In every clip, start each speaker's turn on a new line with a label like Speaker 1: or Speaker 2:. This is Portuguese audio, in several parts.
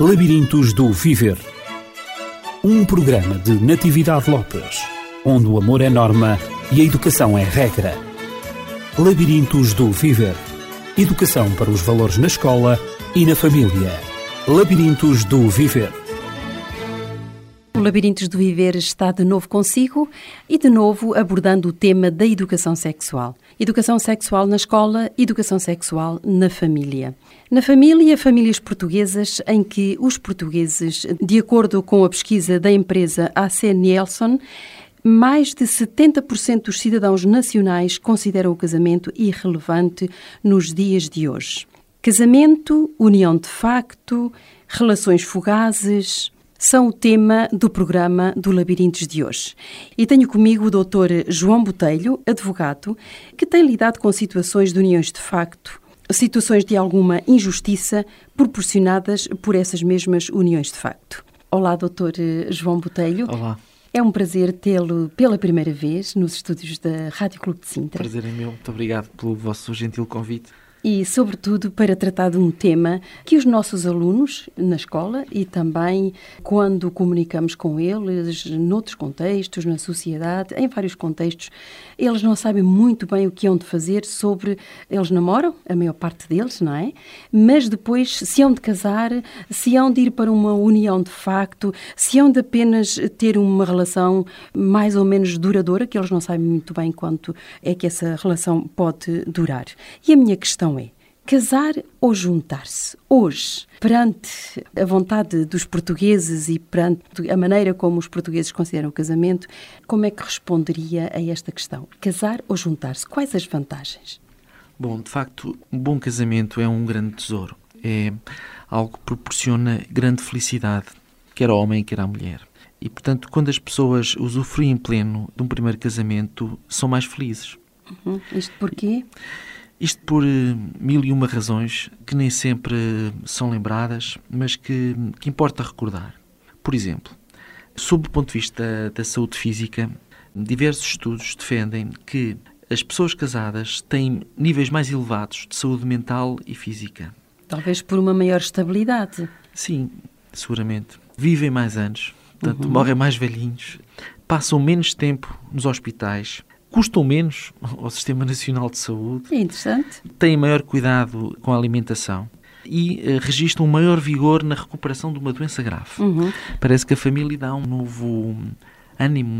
Speaker 1: Labirintos do Viver. Um programa de Natividade Lopes, onde o amor é norma e a educação é regra. Labirintos do Viver. Educação para os valores na escola e na família. Labirintos do Viver.
Speaker 2: O Labirintos do Viver está de novo consigo e de novo abordando o tema da educação sexual. Educação sexual na escola, educação sexual na família. Na família, famílias portuguesas em que os portugueses, de acordo com a pesquisa da empresa AC Nielsen, mais de 70% dos cidadãos nacionais consideram o casamento irrelevante nos dias de hoje. Casamento, união de facto, relações fugazes, são o tema do programa do Labirintos de hoje. E tenho comigo o Dr. João Botelho, advogado, que tem lidado com situações de uniões de facto, situações de alguma injustiça proporcionadas por essas mesmas uniões de facto. Olá, Dr. João Botelho.
Speaker 3: Olá.
Speaker 2: É um prazer tê-lo pela primeira vez nos estúdios da Rádio Clube de Sintra.
Speaker 3: Prazer é meu. Muito obrigado pelo vosso gentil convite
Speaker 2: e, sobretudo, para tratar de um tema que os nossos alunos na escola e também quando comunicamos com eles, noutros contextos, na sociedade, em vários contextos, eles não sabem muito bem o que hão de fazer sobre. Eles namoram, a maior parte deles, não é? Mas depois, se hão de casar, se hão de ir para uma união de facto, se hão de apenas ter uma relação mais ou menos duradoura, que eles não sabem muito bem quanto é que essa relação pode durar. E a minha questão casar ou juntar-se? Hoje, perante a vontade dos portugueses e perante a maneira como os portugueses consideram o casamento, como é que responderia a esta questão? Casar ou juntar-se? Quais as vantagens?
Speaker 3: Bom, de facto, um bom casamento é um grande tesouro. É algo que proporciona grande felicidade, quer ao homem, quer à mulher. E, portanto, quando as pessoas usufruem pleno de um primeiro casamento, são mais felizes.
Speaker 2: Uhum. Isto porquê?
Speaker 3: Isto por eh, mil e uma razões que nem sempre são lembradas, mas que, que importa recordar. Por exemplo, sob o ponto de vista da, da saúde física, diversos estudos defendem que as pessoas casadas têm níveis mais elevados de saúde mental e física.
Speaker 2: Talvez por uma maior estabilidade.
Speaker 3: Sim, seguramente. Vivem mais anos, portanto, uhum. morrem mais velhinhos, passam menos tempo nos hospitais, custam menos ao Sistema Nacional de Saúde.
Speaker 2: É interessante.
Speaker 3: Têm maior cuidado com a alimentação e uh, registram um maior vigor na recuperação de uma doença grave.
Speaker 2: Uhum.
Speaker 3: Parece que a família dá um novo ânimo,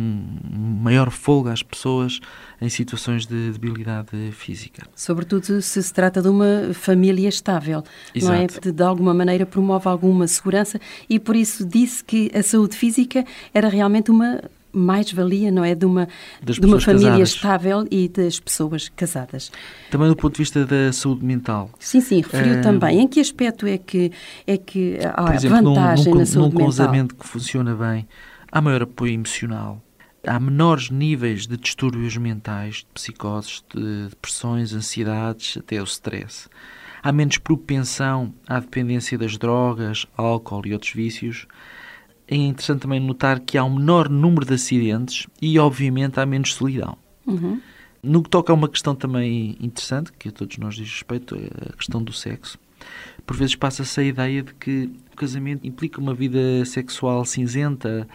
Speaker 3: um maior folga às pessoas em situações de debilidade física.
Speaker 2: Sobretudo se se trata de uma família estável,
Speaker 3: Exato.
Speaker 2: não é? De alguma maneira promove alguma segurança e por isso disse que a saúde física era realmente uma mais-valia, não é? De uma, de uma família
Speaker 3: casadas.
Speaker 2: estável e das pessoas casadas.
Speaker 3: Também do ponto de vista da saúde mental.
Speaker 2: Sim, sim, referiu uh, também. Em que aspecto é que, é que há
Speaker 3: exemplo,
Speaker 2: vantagem
Speaker 3: num, num,
Speaker 2: na saúde
Speaker 3: num
Speaker 2: mental?
Speaker 3: Num casamento que funciona bem, há maior apoio emocional, há menores níveis de distúrbios mentais, de psicoses, de depressões, ansiedades, até o stress. Há menos propensão à dependência das drogas, álcool e outros vícios é interessante também notar que há um menor número de acidentes e, obviamente, há menos solidão.
Speaker 2: Uhum.
Speaker 3: No que toca a uma questão também interessante, que a todos nós diz respeito, é a questão do sexo. Por vezes passa-se a ideia de que o casamento implica uma vida sexual cinzenta,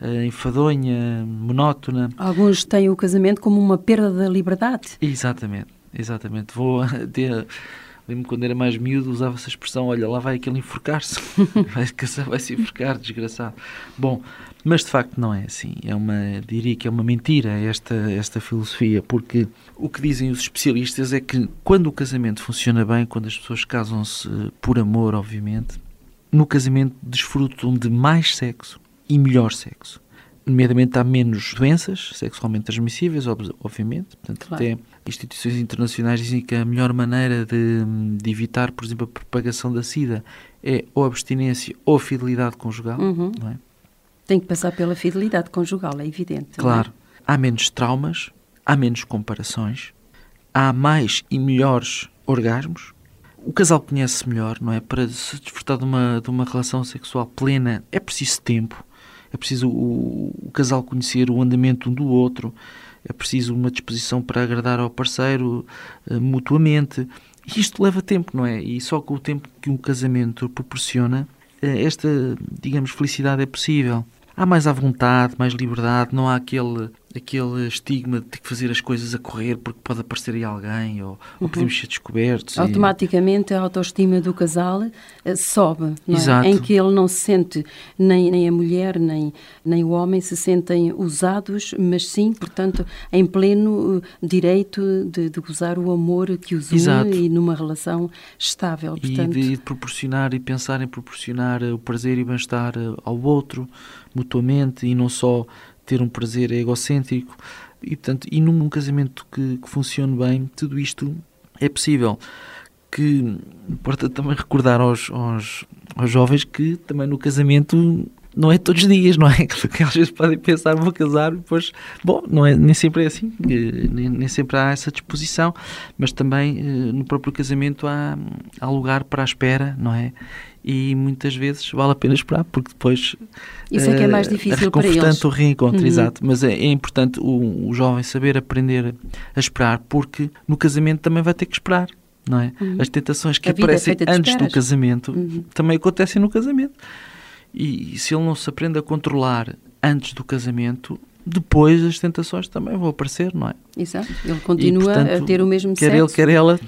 Speaker 3: eh, enfadonha, monótona.
Speaker 2: Alguns têm o casamento como uma perda da liberdade.
Speaker 3: Exatamente, exatamente. Vou ter Lembro-me quando era mais miúdo, usava essa expressão: olha, lá vai aquele enforcar-se, vai, vai se enforcar, desgraçado. Bom, mas de facto não é assim. É uma, diria que é uma mentira esta, esta filosofia, porque o que dizem os especialistas é que quando o casamento funciona bem, quando as pessoas casam-se por amor, obviamente, no casamento desfrutam de mais sexo e melhor sexo nomeadamente há menos doenças sexualmente transmissíveis, obviamente. Portanto, claro. até instituições internacionais dizem que a melhor maneira de, de, evitar, por exemplo, a propagação da SIDA é ou abstinência ou fidelidade conjugal.
Speaker 2: Uhum.
Speaker 3: Não é?
Speaker 2: Tem que passar pela fidelidade conjugal, é evidente.
Speaker 3: Claro.
Speaker 2: É?
Speaker 3: Há menos traumas, há menos comparações, há mais e melhores orgasmos. O casal conhece melhor, não é? Para se desfrutar de uma, de uma relação sexual plena é preciso tempo é preciso o, o casal conhecer o andamento um do outro, é preciso uma disposição para agradar ao parceiro uh, mutuamente. Isto leva tempo, não é? E só com o tempo que um casamento proporciona eh, esta, digamos, felicidade é possível. Há mais à vontade, mais liberdade, não há aquele aquele estigma de ter que fazer as coisas a correr porque pode aparecer aí alguém ou, uhum. ou podemos ser descobertos.
Speaker 2: Automaticamente e... a autoestima do casal uh, sobe, é? em que ele não se sente, nem, nem a mulher nem, nem o homem se sentem usados, mas sim, portanto, em pleno uh, direito de, de gozar o amor que os une Exato. e numa relação estável.
Speaker 3: Portanto... E de, de proporcionar e pensar em proporcionar uh, o prazer e bem-estar ao outro mutuamente e não só ter um prazer egocêntrico e, portanto, e num, casamento que, que funcione bem, tudo isto é possível. Que importa também recordar aos, aos, aos jovens que também no casamento não é todos os dias, não é? Que às vezes podem pensar, vou casar, depois, bom, não é, nem sempre é assim, eh, nem, nem sempre há essa disposição, mas também eh, no próprio casamento há, há lugar para a espera, não é? E muitas vezes vale a pena esperar, porque depois
Speaker 2: isso é que é mais eh, difícil para eles.
Speaker 3: o reencontro, uhum. exato. Mas é, é importante o, o, jovem saber aprender a esperar, porque no casamento também vai ter que esperar. Não é? Uhum. As tentações que aparecem é antes do casamento uhum. também acontecem no casamento. E, e se ele não se aprende a controlar antes do casamento, depois as tentações também vão aparecer, não é?
Speaker 2: Exato. Ele continua e, portanto, a ter o mesmo
Speaker 3: quer
Speaker 2: sexo.
Speaker 3: ele, quer ela,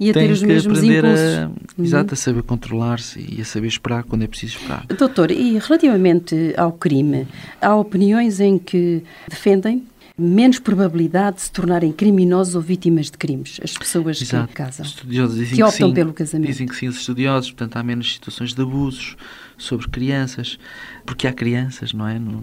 Speaker 2: e a ter os mesmos impulsos. A,
Speaker 3: uhum. Exato, a saber controlar-se e a saber esperar quando é preciso esperar.
Speaker 2: Doutor, e relativamente ao crime, há opiniões em que defendem menos probabilidade de se tornarem criminosos ou vítimas de crimes, as pessoas Exato. que casam,
Speaker 3: estudiosos dizem
Speaker 2: que optam
Speaker 3: que sim,
Speaker 2: pelo casamento.
Speaker 3: Dizem que sim, os estudiosos, portanto há menos situações de abusos sobre crianças, porque há crianças, não é? No,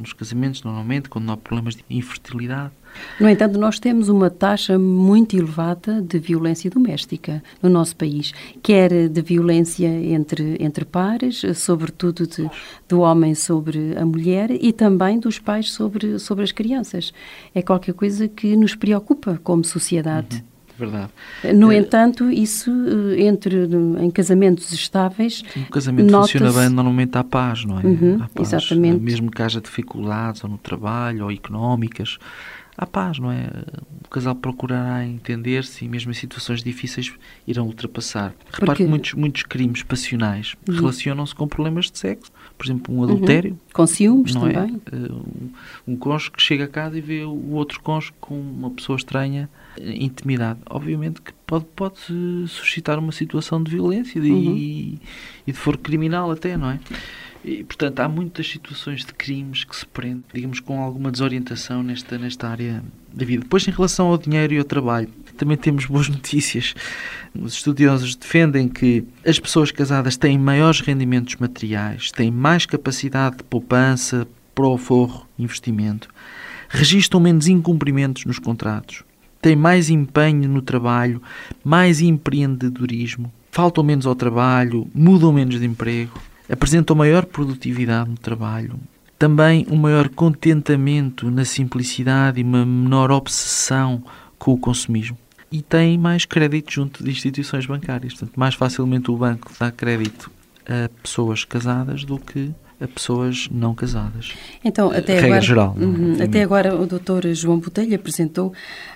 Speaker 3: nos casamentos, normalmente, quando há problemas de infertilidade.
Speaker 2: No entanto, nós temos uma taxa muito elevada de violência doméstica no nosso país, quer de violência entre, entre pares, sobretudo de, do homem sobre a mulher e também dos pais sobre, sobre as crianças. É qualquer coisa que nos preocupa como sociedade.
Speaker 3: Uhum verdade.
Speaker 2: No é, entanto, isso eh, entre em casamentos estáveis.
Speaker 3: O casamento funciona bem normalmente à paz, não é?
Speaker 2: Uhum,
Speaker 3: paz,
Speaker 2: exatamente.
Speaker 3: Mesmo que haja dificuldades ou no trabalho ou económicas, à paz, não é? O casal procurará entender-se e mesmo em situações difíceis irão ultrapassar. Porque... Repare que muitos, muitos crimes passionais uhum. relacionam-se com problemas de sexo. Por exemplo, um adultério. Uhum.
Speaker 2: Com ciúmes
Speaker 3: não
Speaker 2: também.
Speaker 3: É? Um, um cônjuge que chega a casa e vê o outro cônjuge com uma pessoa estranha intimidade. Obviamente que pode, pode suscitar uma situação de violência de, uhum. e, e de foro criminal até, não é? E, portanto, há muitas situações de crimes que se prendem, digamos, com alguma desorientação nesta, nesta área da vida. Depois, em relação ao dinheiro e ao trabalho, também temos boas notícias. Os estudiosos defendem que as pessoas casadas têm maiores rendimentos materiais, têm mais capacidade de poupança, para o forro, investimento, registram menos incumprimentos nos contratos, têm mais empenho no trabalho, mais empreendedorismo, faltam menos ao trabalho, mudam menos de emprego, apresentam maior produtividade no trabalho, também um maior contentamento na simplicidade e uma menor obsessão com o consumismo. E têm mais crédito junto de instituições bancárias. Portanto, mais facilmente o banco dá crédito a pessoas casadas do que a pessoas não casadas.
Speaker 2: Então, até
Speaker 3: Regra
Speaker 2: agora,
Speaker 3: geral.
Speaker 2: Uhum, até agora o Dr. João Botelho apresentou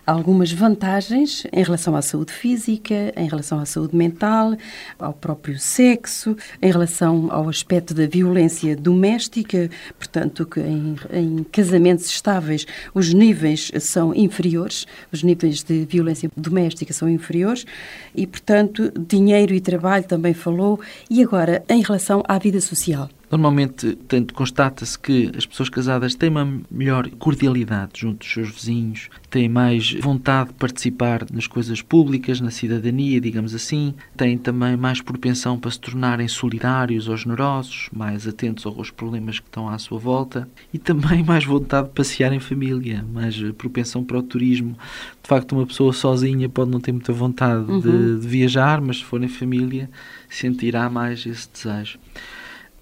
Speaker 2: algumas vantagens em relação à saúde física, em relação à saúde mental, ao próprio sexo, em relação ao aspecto da violência doméstica, portanto, que em, em casamentos estáveis os níveis são inferiores, os níveis de violência doméstica são inferiores e, portanto, dinheiro e trabalho também falou. E agora, em relação à vida social?
Speaker 3: Normalmente, tanto constata-se que as pessoas casadas têm uma melhor cordialidade junto dos seus vizinhos, têm mais vontade de participar nas coisas públicas, na cidadania, digamos assim, têm também mais propensão para se tornarem solidários ou generosos, mais atentos aos problemas que estão à sua volta e também mais vontade de passear em família, mais propensão para o turismo. De facto, uma pessoa sozinha pode não ter muita vontade uhum. de, de viajar, mas se for em família, sentirá mais esse desejo.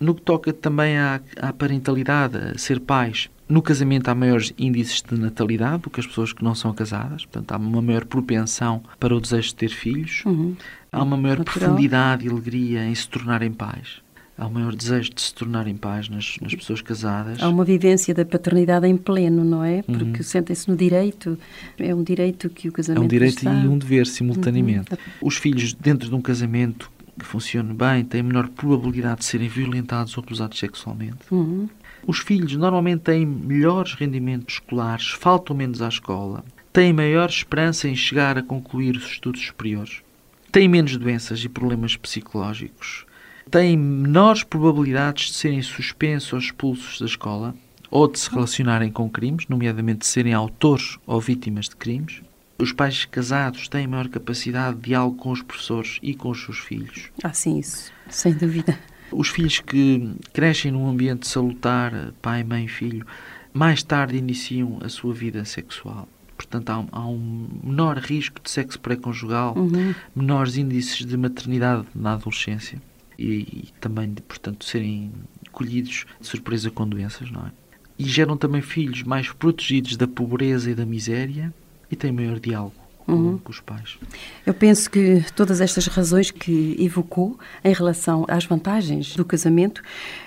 Speaker 3: No que toca também à, à parentalidade, a ser pais, no casamento há maiores índices de natalidade do que as pessoas que não são casadas, portanto há uma maior propensão para o desejo de ter filhos, uhum. há uma maior Natural. profundidade e alegria em se tornarem pais. Há um maior desejo de se tornarem pais nas, nas pessoas casadas.
Speaker 2: Há uma vivência da paternidade em pleno, não é? Porque uhum. sentem-se no direito. É um direito que o casamento
Speaker 3: É um direito
Speaker 2: está.
Speaker 3: e um dever simultaneamente. Uhum. Os filhos dentro de um casamento que funcione bem têm menor probabilidade de serem violentados ou abusados sexualmente.
Speaker 2: Uhum.
Speaker 3: Os filhos normalmente têm melhores rendimentos escolares, faltam menos à escola, têm maior esperança em chegar a concluir os estudos superiores, têm menos doenças e problemas psicológicos, têm menores probabilidades de serem suspensos ou expulsos da escola ou de se relacionarem com crimes, nomeadamente de serem autores ou vítimas de crimes. Os pais casados têm maior capacidade de diálogo com os professores e com os seus filhos.
Speaker 2: Ah, sim, isso, sem dúvida.
Speaker 3: Os filhos que crescem num ambiente salutar, pai, mãe, filho, mais tarde iniciam a sua vida sexual. Portanto, há um, há um menor risco de sexo pré-conjugal,
Speaker 2: Uhum.
Speaker 3: menores índices de maternidade na adolescência e, e também, de, portanto, serem colhidos de surpresa com doenças, não é? E geram também filhos mais protegidos da pobreza e da miséria e têm maior diálogo com,
Speaker 2: Uhum.
Speaker 3: com os pais.
Speaker 2: Eu penso que todas estas razões que evocou em relação às vantagens do casamento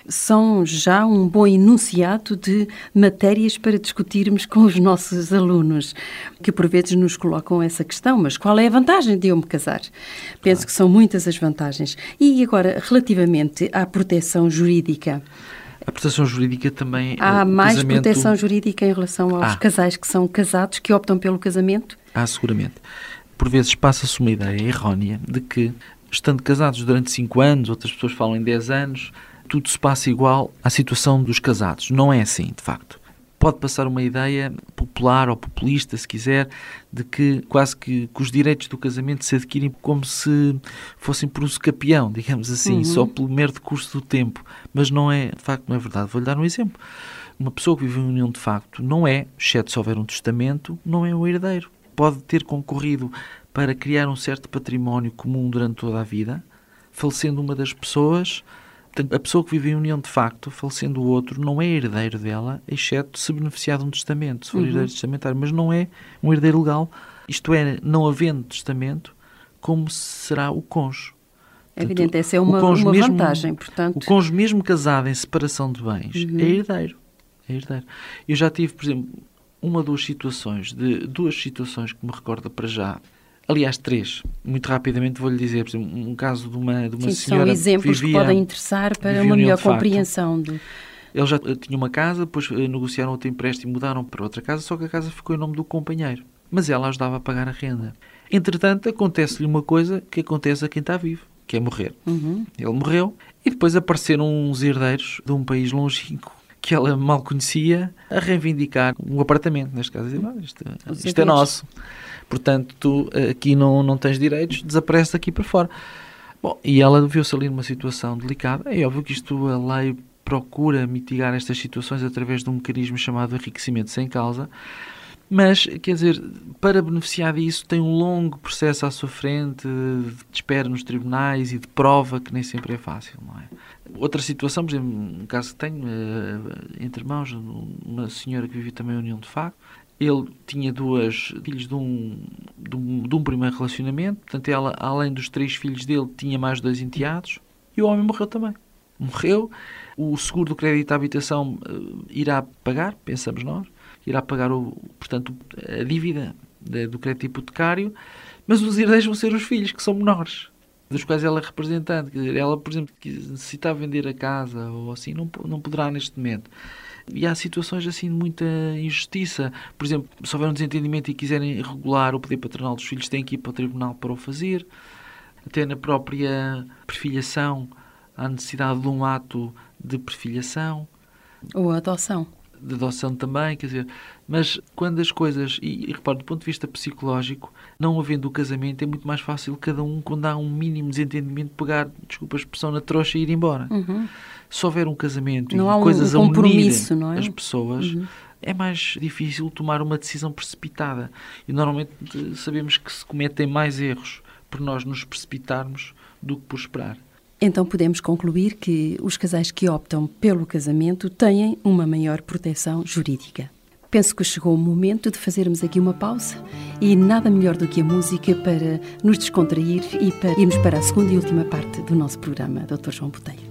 Speaker 2: são já um bom enunciado de matérias para discutirmos com os nossos alunos, que por vezes nos colocam essa questão, mas qual é a vantagem de eu me casar? Penso que são muitas as vantagens. E agora, relativamente à proteção jurídica,
Speaker 3: A proteção jurídica também.
Speaker 2: há
Speaker 3: o
Speaker 2: mais
Speaker 3: casamento-
Speaker 2: proteção jurídica em relação aos
Speaker 3: Ah.
Speaker 2: casais que são casados, que optam pelo casamento?
Speaker 3: Há seguramente. Por vezes passa-se uma ideia errónea de que, estando casados durante 5 anos, outras pessoas falam em 10 anos, tudo se passa igual à situação dos casados. Não é assim, de facto. Pode passar uma ideia popular ou populista, se quiser, de que quase que, que os direitos do casamento se adquirem como se fossem por uso capião, digamos assim,
Speaker 2: Uhum.
Speaker 3: só pelo mero decurso do tempo. Mas não é, de facto, não é verdade. Vou-lhe dar um exemplo. Uma pessoa que vive em união de facto não é, exceto se houver um testamento, não é o herdeiro. Pode ter concorrido para criar um certo património comum durante toda a vida, falecendo uma das pessoas. A pessoa que vive em união de facto, falecendo o outro, não é herdeiro dela, exceto se beneficiar de um testamento, se for
Speaker 2: Uhum.
Speaker 3: herdeiro testamentário, mas não é um herdeiro legal. Isto é, não havendo testamento, como será o cônjuge.
Speaker 2: É evidente, essa é
Speaker 3: o
Speaker 2: uma, uma
Speaker 3: mesmo-
Speaker 2: vantagem,
Speaker 3: O
Speaker 2: portanto.
Speaker 3: cônjuge, mesmo casado em separação de bens,
Speaker 2: Uhum.
Speaker 3: é herdeiro. É herdeiro. Eu já tive, por exemplo, uma ou duas situações, de duas situações que me recordo para já. Aliás, três. Muito rapidamente vou-lhe dizer, por exemplo, um caso de uma, de uma
Speaker 2: Sim,
Speaker 3: senhora
Speaker 2: são exemplos
Speaker 3: vivia,
Speaker 2: que podem interessar para uma melhor compreensão.
Speaker 3: Ele já tinha uma casa, depois eh, negociaram outro empréstimo e mudaram para outra casa, só que a casa ficou em nome do companheiro. Mas ela ajudava a pagar a renda. Entretanto, acontece-lhe uma coisa que acontece a quem está vivo, que é morrer.
Speaker 2: Uhum.
Speaker 3: Ele morreu e depois apareceram uns herdeiros de um país longínquo que ela mal conhecia a reivindicar um apartamento, neste caso, a dizer, "Ah, isto, isto é
Speaker 2: haveres.
Speaker 3: nosso. Portanto, tu eh, aqui não, não tens direitos, desaparece daqui para fora. Bom, e ela viu-se ali numa situação delicada. É óbvio que isto a lei procura mitigar estas situações através de um mecanismo chamado enriquecimento sem causa. Mas, quer dizer, para beneficiar disso tem um longo processo à sua frente de espera nos tribunais e de prova que nem sempre é fácil, não é? Outra situação, por exemplo, um caso que tenho, eh, entre irmãos, uma senhora que vivia também em união de facto, ele tinha duas filhos de um, de um, de um primeiro relacionamento, portanto ela, além dos três filhos dele, tinha mais dois enteados, e o homem morreu também. Morreu, o seguro do crédito à habitação eh, irá pagar, pensamos nós, irá pagar, o, portanto, a dívida de- do crédito hipotecário, mas os herdeiros vão ser os filhos, que são menores, dos quais ela é representante. Ela, por exemplo, que necessitar vender a casa ou assim, não, não poderá neste momento. E há situações assim de muita injustiça. Por exemplo, se houver um desentendimento e quiserem regular o poder patronal dos filhos, têm que ir para o tribunal para o fazer. Até na própria perfilhação, há necessidade de um ato de perfilhação
Speaker 2: Ou a adoção.
Speaker 3: de adoção também, quer dizer, mas quando as coisas, e, e repare, do ponto de vista psicológico, não havendo o casamento, é muito mais fácil cada um, quando há um mínimo desentendimento, pegar, desculpa a expressão, na trouxa e ir embora.
Speaker 2: Uhum.
Speaker 3: Se houver um casamento
Speaker 2: Não
Speaker 3: e
Speaker 2: há um-
Speaker 3: coisas
Speaker 2: um
Speaker 3: a unir
Speaker 2: é?
Speaker 3: as pessoas,
Speaker 2: Uhum.
Speaker 3: é mais difícil tomar uma decisão precipitada. E normalmente eh, sabemos que se cometem mais erros por nós nos precipitarmos do que por esperar.
Speaker 2: Então podemos concluir que os casais que optam pelo casamento têm uma maior proteção jurídica. Penso que chegou o momento de fazermos aqui uma pausa e nada melhor do que a música para nos descontrair e para irmos para a segunda e última parte do nosso programa, Dr. João Botelho.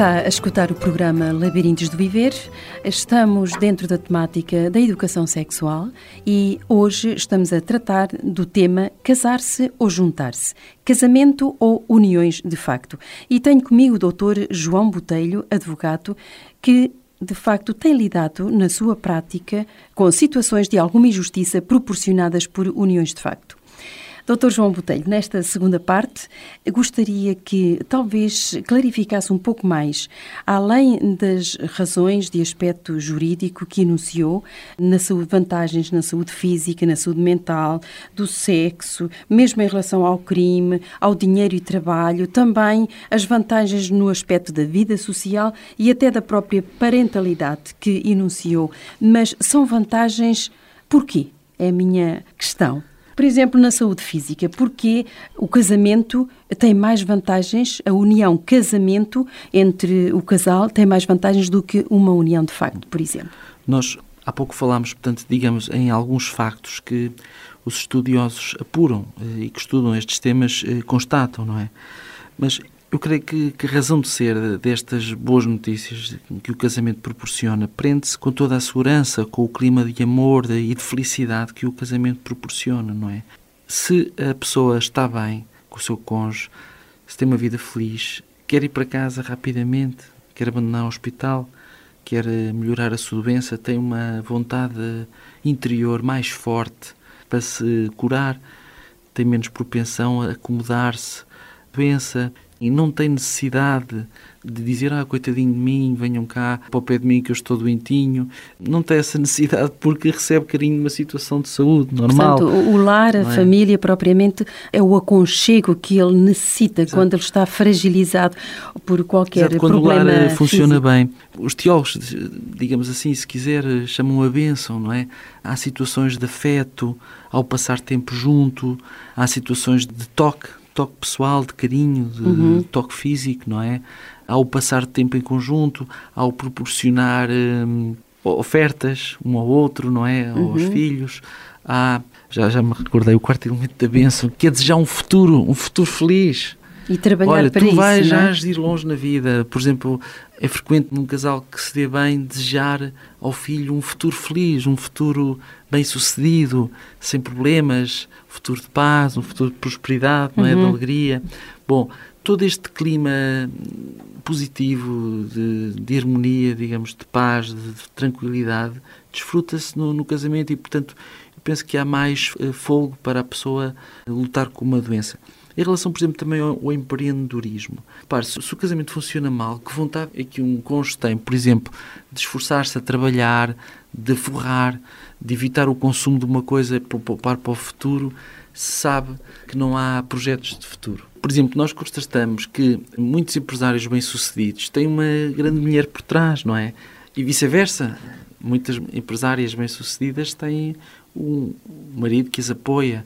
Speaker 2: Está a escutar o programa Labirintos do Viver. Estamos dentro da temática da educação sexual e hoje estamos a tratar do tema casar-se ou juntar-se, casamento ou uniões de facto. E tenho comigo o Dr. João Botelho, advogado, que de facto tem lidado na sua prática com situações de alguma injustiça proporcionadas por uniões de facto. Doutor João Botelho, nesta segunda parte, gostaria que talvez clarificasse um pouco mais, além das razões de aspecto jurídico que enunciou, na saúde, vantagens na saúde física, na saúde mental, do sexo, mesmo em relação ao crime, ao dinheiro e trabalho, também as vantagens no aspecto da vida social e até da própria parentalidade que enunciou. Mas são vantagens porquê? É a minha questão. Por exemplo, na saúde física, porque o casamento tem mais vantagens, a união casamento entre o casal tem mais vantagens do que uma união de facto, por exemplo.
Speaker 3: Nós há pouco falámos, portanto, digamos, em alguns factos que os estudiosos apuram eh, e que estudam estes temas eh, constatam, não é? Mas eu creio que, que, a razão de ser destas boas notícias que o casamento proporciona prende-se com toda a segurança, com o clima de amor e de felicidade que o casamento proporciona, não é? Se a pessoa está bem com o seu cônjuge, se tem uma vida feliz, quer ir para casa rapidamente, quer abandonar o hospital, quer melhorar a sua doença, tem uma vontade interior mais forte para se curar, tem menos propensão a acomodar-se, doença e não tem necessidade de dizer, ah, coitadinho de mim, venham cá para o pé de mim que eu estou doentinho. Não tem essa necessidade porque recebe carinho numa situação de saúde normal.
Speaker 2: Portanto, o lar, a é? família propriamente, é o aconchego que ele necessita Exato. quando ele está fragilizado por qualquer Exato,
Speaker 3: quando
Speaker 2: problema
Speaker 3: o lar
Speaker 2: físico.
Speaker 3: funciona bem. Os teólogos, digamos assim, se quiser, chamam a bênção, não é? Há situações de afeto ao passar tempo junto, há situações de toque, toque pessoal, de carinho, de uhum. toque físico, não é? Ao passar tempo em conjunto, ao proporcionar hum, ofertas um ao outro, não é? Aos uhum. filhos. Há, já, já me recordei, o quarto elemento da bênção, que é desejar um futuro, um futuro feliz.
Speaker 2: E trabalhar
Speaker 3: Olha,
Speaker 2: para
Speaker 3: tu
Speaker 2: isso,
Speaker 3: vais
Speaker 2: já
Speaker 3: é? ir longe na vida. Por exemplo, é frequente num casal que se dê bem desejar ao filho um futuro feliz, um futuro bem sucedido, sem problemas, um futuro de paz, um futuro de prosperidade, não é? de uhum. alegria. Bom, todo este clima positivo, de, de harmonia, digamos, de paz, de, de tranquilidade, desfruta-se no, no, casamento e, portanto, eu penso que há mais uh, fogo para a pessoa lutar com uma doença. Em relação, por exemplo, também ao, ao empreendedorismo. Repare, se, se, o casamento funciona mal, que vontade é que um cônjuge tem, por exemplo, de esforçar-se a trabalhar, de forrar, de evitar o consumo de uma coisa para poupar para o futuro, se sabe que não há projetos de futuro. Por exemplo, nós constatamos que muitos empresários bem-sucedidos têm uma grande mulher por trás, não é? E vice-versa. Muitas empresárias bem-sucedidas têm um marido que as apoia.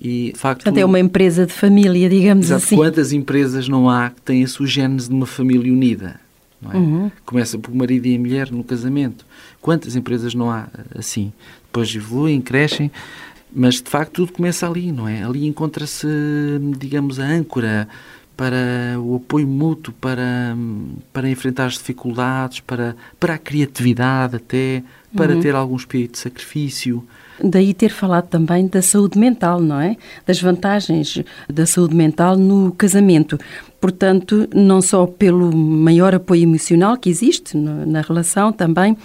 Speaker 2: E, de facto, Portanto, é uma empresa de família, digamos
Speaker 3: exato,
Speaker 2: assim.
Speaker 3: Quantas empresas não há que têm a sua gênese de uma família unida? É? Uhum. Começa por marido e mulher no casamento. Quantas empresas não há assim? Depois evoluem, crescem, mas de facto tudo começa ali, não é? Ali encontra-se, digamos, a âncora para o apoio mútuo, para, para enfrentar as dificuldades, para, para a criatividade até, para uhum. ter algum espírito de sacrifício.
Speaker 2: Daí ter falado também da saúde mental, não é? Das vantagens da saúde mental no casamento. Portanto, não só pelo maior apoio emocional que existe na relação também,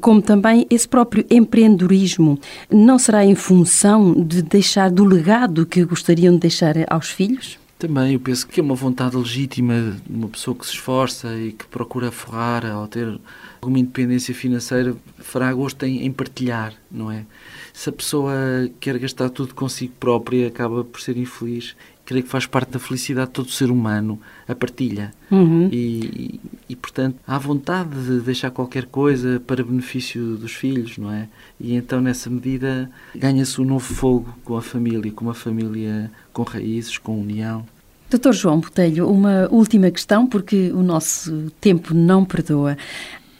Speaker 2: como também esse próprio empreendedorismo não será em função de deixar do legado que gostariam de deixar aos filhos?
Speaker 3: Também, eu penso que é uma vontade legítima de uma pessoa que se esforça e que procura forrar ao ter alguma independência financeira, fará gosto em, em partilhar, não é? Se a pessoa quer gastar tudo consigo própria, acaba por ser infeliz. Creio que faz parte da felicidade de todo ser humano, a partilha. Uhum. E, e, e, portanto, há vontade de deixar qualquer coisa para benefício dos filhos, não é? E então, nessa medida, ganha-se um novo fogo com a família, com uma família com raízes, com união.
Speaker 2: Doutor João Botelho, uma última questão, porque o nosso tempo não perdoa.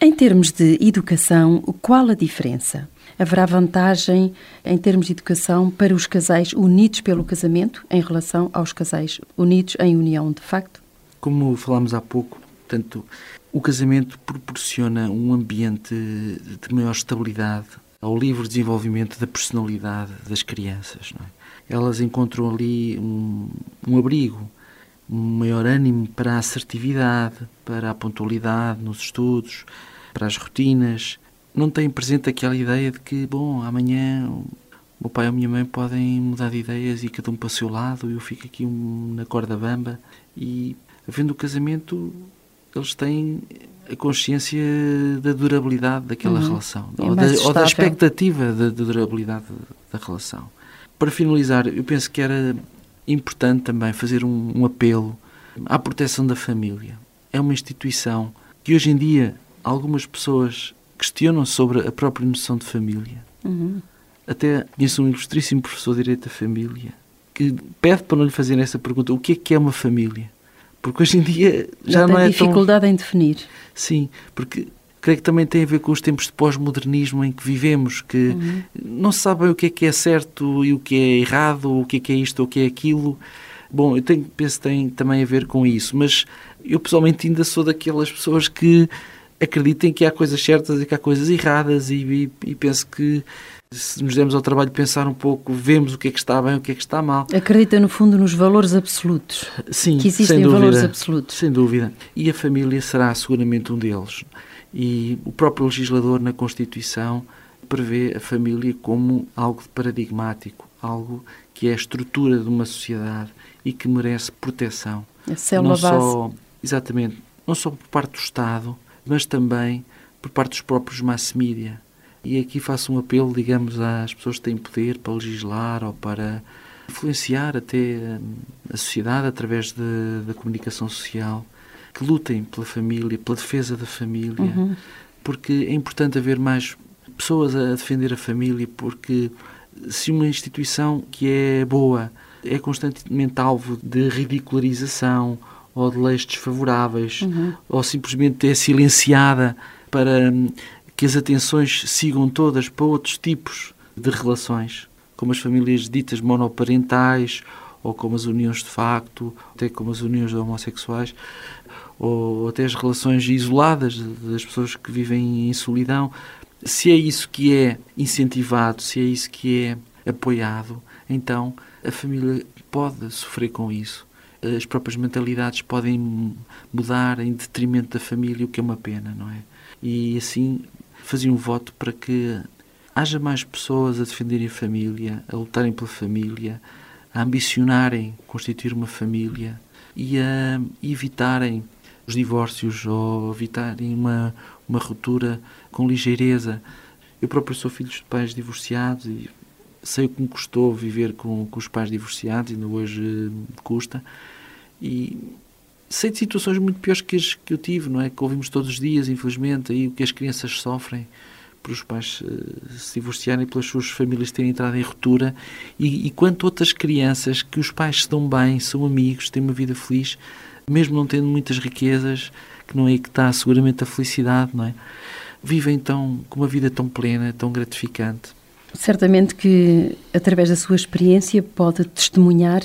Speaker 2: Em termos de educação, qual a diferença Haverá vantagem em termos de educação para os casais unidos pelo casamento em relação aos casais unidos em união de facto?
Speaker 3: Como falámos há pouco, Portanto, o casamento proporciona um ambiente de maior estabilidade ao livre desenvolvimento da personalidade das crianças. É? Elas encontram ali um, um abrigo, um maior ânimo para a assertividade, para a pontualidade nos estudos, para as rotinas. Não têm presente aquela ideia de que, bom, amanhã o meu pai ou a minha mãe podem mudar de ideias e cada um para o seu lado e eu fico aqui um, na corda bamba. E, havendo o casamento, eles têm a consciência da durabilidade daquela uhum. relação,
Speaker 2: é
Speaker 3: ou, da, ou, da, expectativa da, da durabilidade da relação. Para finalizar, eu penso que era importante também fazer um, um apelo à proteção da família. É uma instituição que hoje em dia algumas pessoas questionam sobre a própria noção de família.
Speaker 2: Uhum.
Speaker 3: Até conheço um ilustríssimo professor de Direito da Família que pede para não lhe fazer essa pergunta: o que é que é uma família? Porque hoje em dia já, já não é
Speaker 2: dificuldade
Speaker 3: tão...
Speaker 2: em definir.
Speaker 3: Sim, porque creio que também tem a ver com os tempos de pós-modernismo em que vivemos, que uhum. não se sabe o que é que é certo e o que é errado, o que é que é isto ou o que é aquilo. Bom, eu tenho, penso que tem também a ver com isso, mas eu pessoalmente ainda sou daquelas pessoas que acreditem que há coisas certas e que há coisas erradas e, e, e penso que se nos demos ao trabalho de pensar um pouco, vemos o que é que está bem, o que é que está mal.
Speaker 2: Acredita, no fundo, nos valores absolutos.
Speaker 3: Sim,
Speaker 2: que existem
Speaker 3: dúvida,
Speaker 2: valores absolutos.
Speaker 3: Sem dúvida. E a família será seguramente um deles. E o próprio legislador, na Constituição, prevê a família como algo paradigmático, algo que é a estrutura de uma sociedade e que merece proteção.
Speaker 2: A célula não base.
Speaker 3: Só, exatamente. Não só por parte do Estado, mas também por parte dos próprios mass media e aqui faço um apelo, digamos, às pessoas que têm poder para legislar ou para influenciar até a sociedade através de, da comunicação social, que lutem pela família, pela defesa da família,
Speaker 2: uhum.
Speaker 3: porque é importante haver mais pessoas a defender a família, porque se uma instituição que é boa é constantemente alvo de ridicularização ou de leis desfavoráveis,
Speaker 2: uhum.
Speaker 3: ou simplesmente é silenciada para hum, que as atenções sigam todas para outros tipos de relações, como as famílias ditas monoparentais, ou como as uniões de facto, até como as uniões de homossexuais, ou até as relações isoladas das pessoas que vivem em solidão. Se é isso que é incentivado, se é isso que é apoiado, então a família pode sofrer com isso. As próprias mentalidades podem mudar em detrimento da família, o que é uma pena, não é? E assim fazia um voto para que haja mais pessoas a defenderem a família, a lutarem pela família, a ambicionarem constituir uma família e a evitarem os divórcios ou evitarem uma, uma ruptura com ligeireza. Eu próprio sou filho de pais divorciados e sei o que me custou viver com, com os pais divorciados, ainda hoje eh, custa. E sei de situações muito piores que as que eu tive, não é? Que ouvimos todos os dias, infelizmente, aí o que as crianças sofrem por os pais uh, se divorciarem, pelas suas famílias terem entrado em ruptura, e, e quanto outras crianças que os pais dão bem, são amigos, têm uma vida feliz, mesmo não tendo muitas riquezas, que não é aí que está seguramente a felicidade, não é? Vivem então com uma vida tão plena, tão gratificante.
Speaker 2: Certamente que, através da sua experiência, pode testemunhar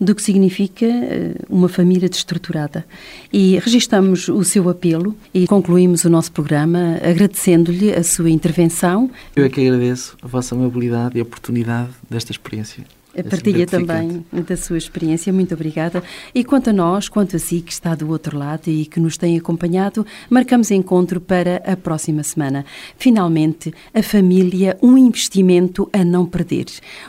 Speaker 2: do que significa eh, uma família destruturada. E registamos o seu apelo e concluímos o nosso programa agradecendo-lhe a sua intervenção.
Speaker 3: Eu é que agradeço a vossa amabilidade e a oportunidade desta experiência.
Speaker 2: A partilha também da sua experiência, muito obrigada. E quanto a nós, quanto a si que está do outro lado e que nos tem acompanhado, marcamos encontro para a próxima semana. Finalmente, a família, um investimento a não perder.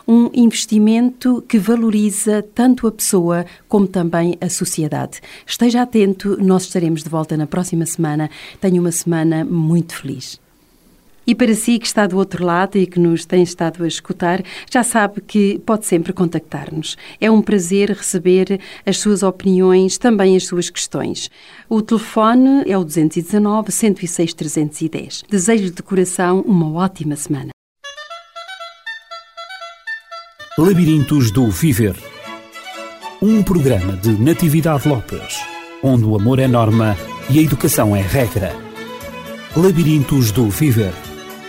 Speaker 2: Um investimento que valoriza tanto a pessoa como também a sociedade. Esteja atento, nós estaremos de volta na próxima semana. Tenha uma semana muito feliz. E para si que está do outro lado e que nos tem estado a escutar, já sabe que pode sempre contactar-nos. É um prazer receber as suas opiniões, também as suas questões. O telefone é o 219 106 310. Desejo de coração uma ótima semana.
Speaker 1: Labirintos do Viver. Um programa de Natividade Lopes, onde o amor é norma e a educação é regra. Labirintos do Viver